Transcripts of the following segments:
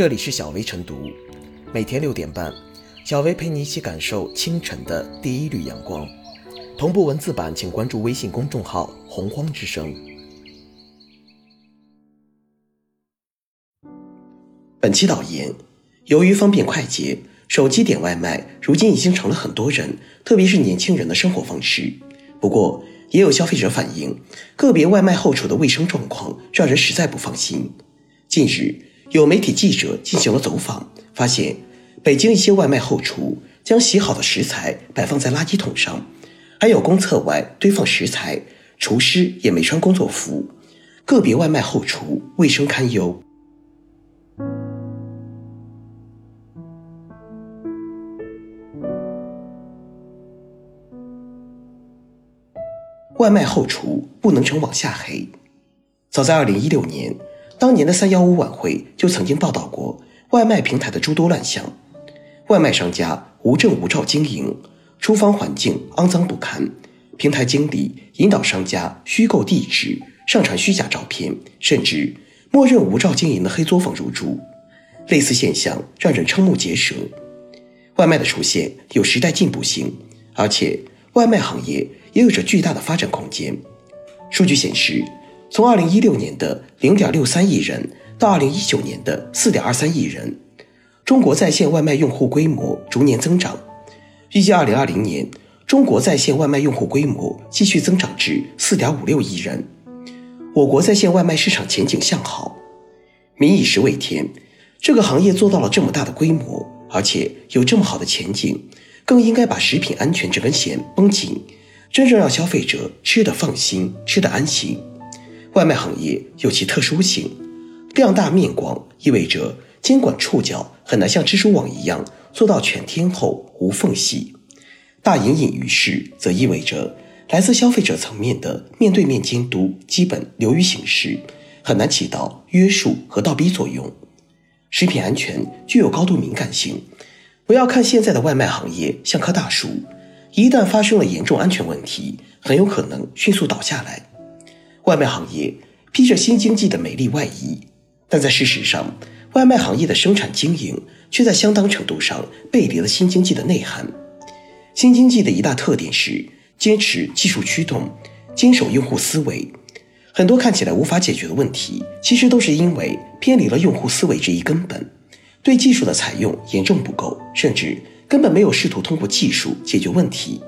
这里是小薇晨读，每天六点半，小薇陪你一起感受清晨的第一缕阳光。同步文字版，请关注微信公众号“洪荒之声”。本期导言：由于方便快捷，手机点外卖如今已经成了很多人，特别是年轻人的生活方式。不过，也有消费者反映，个别外卖后厨的卫生状况让人实在不放心。近日，有媒体记者进行了走访，发现北京一些外卖后厨将洗好的食材摆放在垃圾桶上，还有公厕外堆放食材，厨师也没穿工作服，个别外卖后厨卫生堪忧。外卖后厨不能成往下黑。早在二零一六年。当年的三幺五晚会就曾经报道过外卖平台的诸多乱象，外卖商家无证无照经营，厨房环境肮脏不堪，平台经理引导商家虚构地址、上传虚假照片，甚至默认无照经营的黑作坊入驻。类似现象让人瞠目结舌。外卖的出现有时代进步性，而且外卖行业也有着巨大的发展空间。数据显示。从二零一六年的零点六三亿人到二零一九年的四点二三亿人，中国在线外卖用户规模逐年增长。预计二零二零年，中国在线外卖用户规模继续增长至四点五六亿人。我国在线外卖市场前景向好。民以食为天，这个行业做到了这么大的规模，而且有这么好的前景，更应该把食品安全这根弦绷紧，真正让消费者吃得放心，吃得安心。外卖行业有其特殊性，量大面广意味着监管触角很难像蜘蛛网一样做到全天候无缝隙。大隐隐于市，则意味着来自消费者层面的面对面监督基本流于形式，很难起到约束和倒逼作用。食品安全具有高度敏感性，不要看现在的外卖行业像棵大树，一旦发生了严重安全问题，很有可能迅速倒下来。外卖行业披着新经济的美丽外衣，但在事实上，外卖行业的生产经营却在相当程度上背离了新经济的内涵。新经济的一大特点是坚持技术驱动，坚守用户思维。很多看起来无法解决的问题，其实都是因为偏离了用户思维这一根本，对技术的采用严重不够，甚至根本没有试图通过技术解决问题。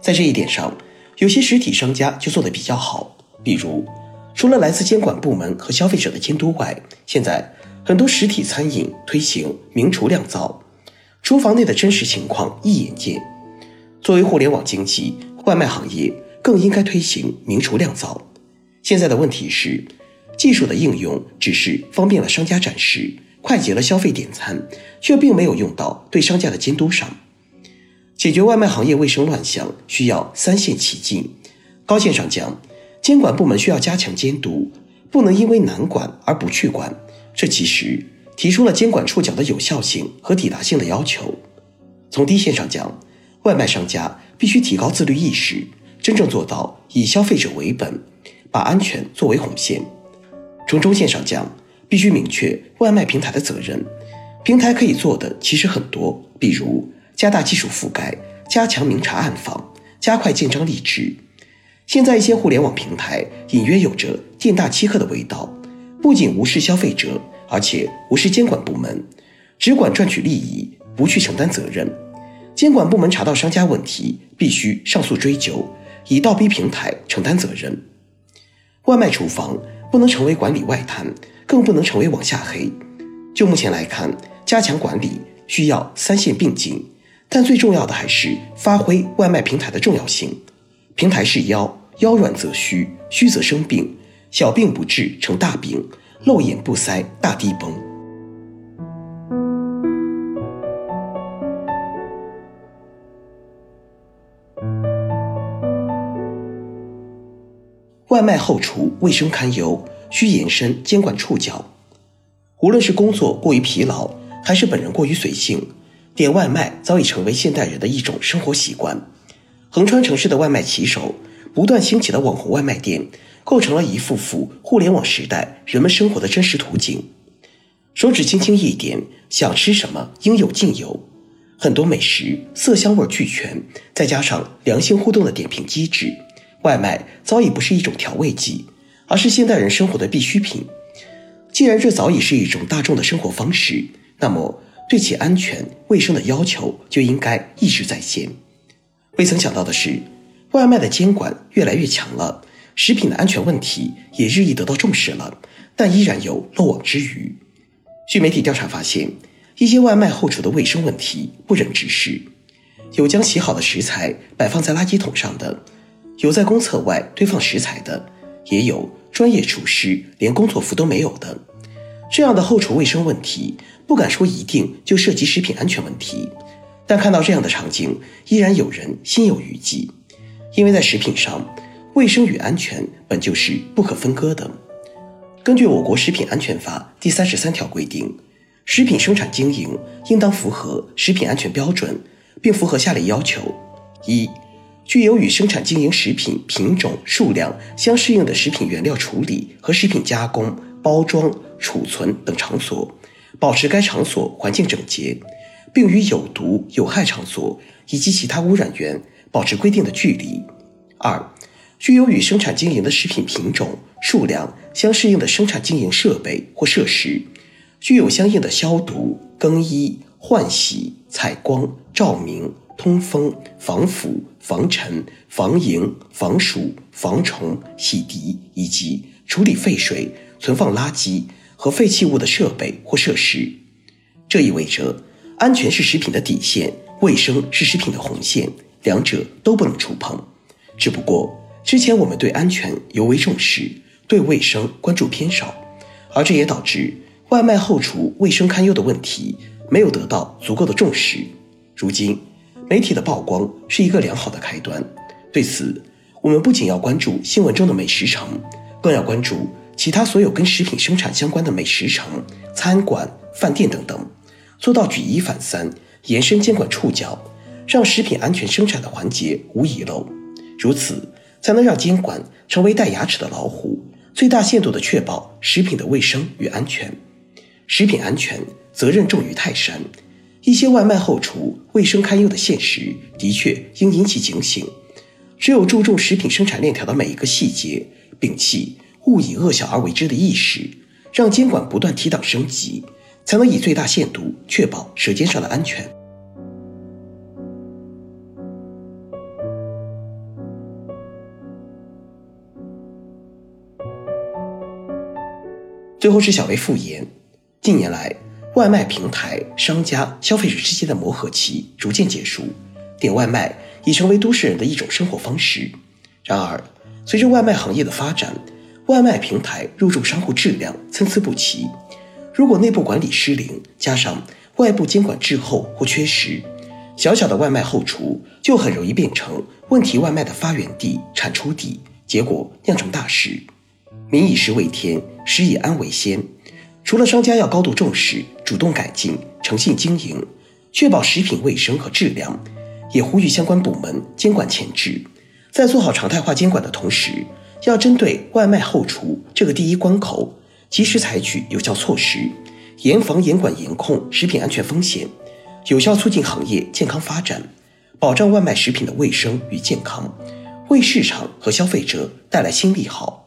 在这一点上，有些实体商家就做得比较好。比如，除了来自监管部门和消费者的监督外，现在很多实体餐饮推行明厨亮灶，厨房内的真实情况一眼见。作为互联网经济，外卖行业更应该推行明厨亮灶。现在的问题是，技术的应用只是方便了商家展示，快捷了消费点餐，却并没有用到对商家的监督上。解决外卖行业卫生乱象，需要三线齐进。高线上讲。监管部门需要加强监督，不能因为难管而不去管。这其实提出了监管触角的有效性和抵达性的要求。从低线上讲，外卖商家必须提高自律意识，真正做到以消费者为本，把安全作为红线。从中线上讲，必须明确外卖平台的责任。平台可以做的其实很多，比如加大技术覆盖，加强明察暗访，加快建章立制。现在一些互联网平台隐约有着店大欺客的味道，不仅无视消费者，而且无视监管部门，只管赚取利益，不去承担责任。监管部门查到商家问题，必须上诉追究，以倒逼平台承担责任。外卖厨房不能成为管理外滩，更不能成为往下黑。就目前来看，加强管理需要三线并进，但最重要的还是发挥外卖平台的重要性。平台是腰，腰软则虚，虚则生病，小病不治成大病，漏眼不塞大地崩。外卖后厨卫生堪忧，需延伸监管触角。无论是工作过于疲劳，还是本人过于随性，点外卖早已成为现代人的一种生活习惯。横穿城市的外卖骑手，不断兴起的网红外卖店，构成了一幅幅互联网时代人们生活的真实图景。手指轻轻一点，想吃什么应有尽有。很多美食色香味俱全，再加上良性互动的点评机制，外卖早已不是一种调味剂，而是现代人生活的必需品。既然这早已是一种大众的生活方式，那么对其安全卫生的要求就应该一直在先。未曾想到的是，外卖的监管越来越强了，食品的安全问题也日益得到重视了，但依然有漏网之鱼。据媒体调查发现。一些外卖后厨的卫生问题不忍直视，有将洗好的食材摆放在垃圾桶上的，有在公厕外堆放食材的，也有专业厨师连工作服都没有的。这样的后厨卫生问题，不敢说一定就涉及食品安全问题，但看到这样的场景，依然有人心有余悸，因为在食品上，卫生与安全本就是不可分割的。根据我国食品安全法第三十三条规定。食品生产经营应当符合食品安全标准，并符合下列要求：一、具有与生产经营食品品种、数量相适应的食品原料处理和食品加工、包装、储存等场所，保持该场所环境整洁，并与有毒有害场所以及其他污染源保持规定的距离；二、具有与生产经营的食品品种、数量相适应的生产经营设备或设施。具有相应的消毒、更衣、换洗、采光、照明、通风、防腐、防尘、防蝇、防鼠、防虫、洗涤以及处理废水、存放垃圾和废弃物的设备或设施。这意味着，安全是食品的底线，卫生是食品的红线，两者都不能触碰。只不过，之前我们对安全尤为重视，对卫生关注偏少，而这也导致。外卖后厨卫生堪忧的问题没有得到足够的重视。如今，媒体的曝光是一个良好的开端。对此，我们不仅要关注新闻中的美食城，更要关注其他所有跟食品生产相关的美食城、餐馆、饭店等等，做到举一反三，延伸监管触角，让食品安全生产的环节无遗漏。如此，才能让监管成为带牙齿的老虎，最大限度地确保食品的卫生与安全。食品安全责任重于泰山，一些外卖后厨卫生堪忧的现实的确应引起警醒。只有注重食品生产链条的每一个细节，摒弃“勿以恶小而为之”的意识，让监管不断提档升级，才能以最大限度确保舌尖上的安全。最后是小薇复言。近年来，外卖平台、商家、消费者之间的磨合期逐渐结束，点外卖已成为都市人的一种生活方式。然而，随着外卖行业的发展，外卖平台入驻商户质量参差不齐。如果内部管理失灵，加上外部监管滞后或缺失，小小的外卖后厨就很容易变成问题外卖的发源地、产出地，结果酿成大事。民以食为天，食以安为先。除了商家要高度重视、主动改进、诚信经营，确保食品卫生和质量，也呼吁相关部门监管前置，在做好常态化监管的同时，要针对外卖后厨这个第一关口，及时采取有效措施，严防严管严控食品安全风险，有效促进行业健康发展，保障外卖食品的卫生与健康，为市场和消费者带来新利好。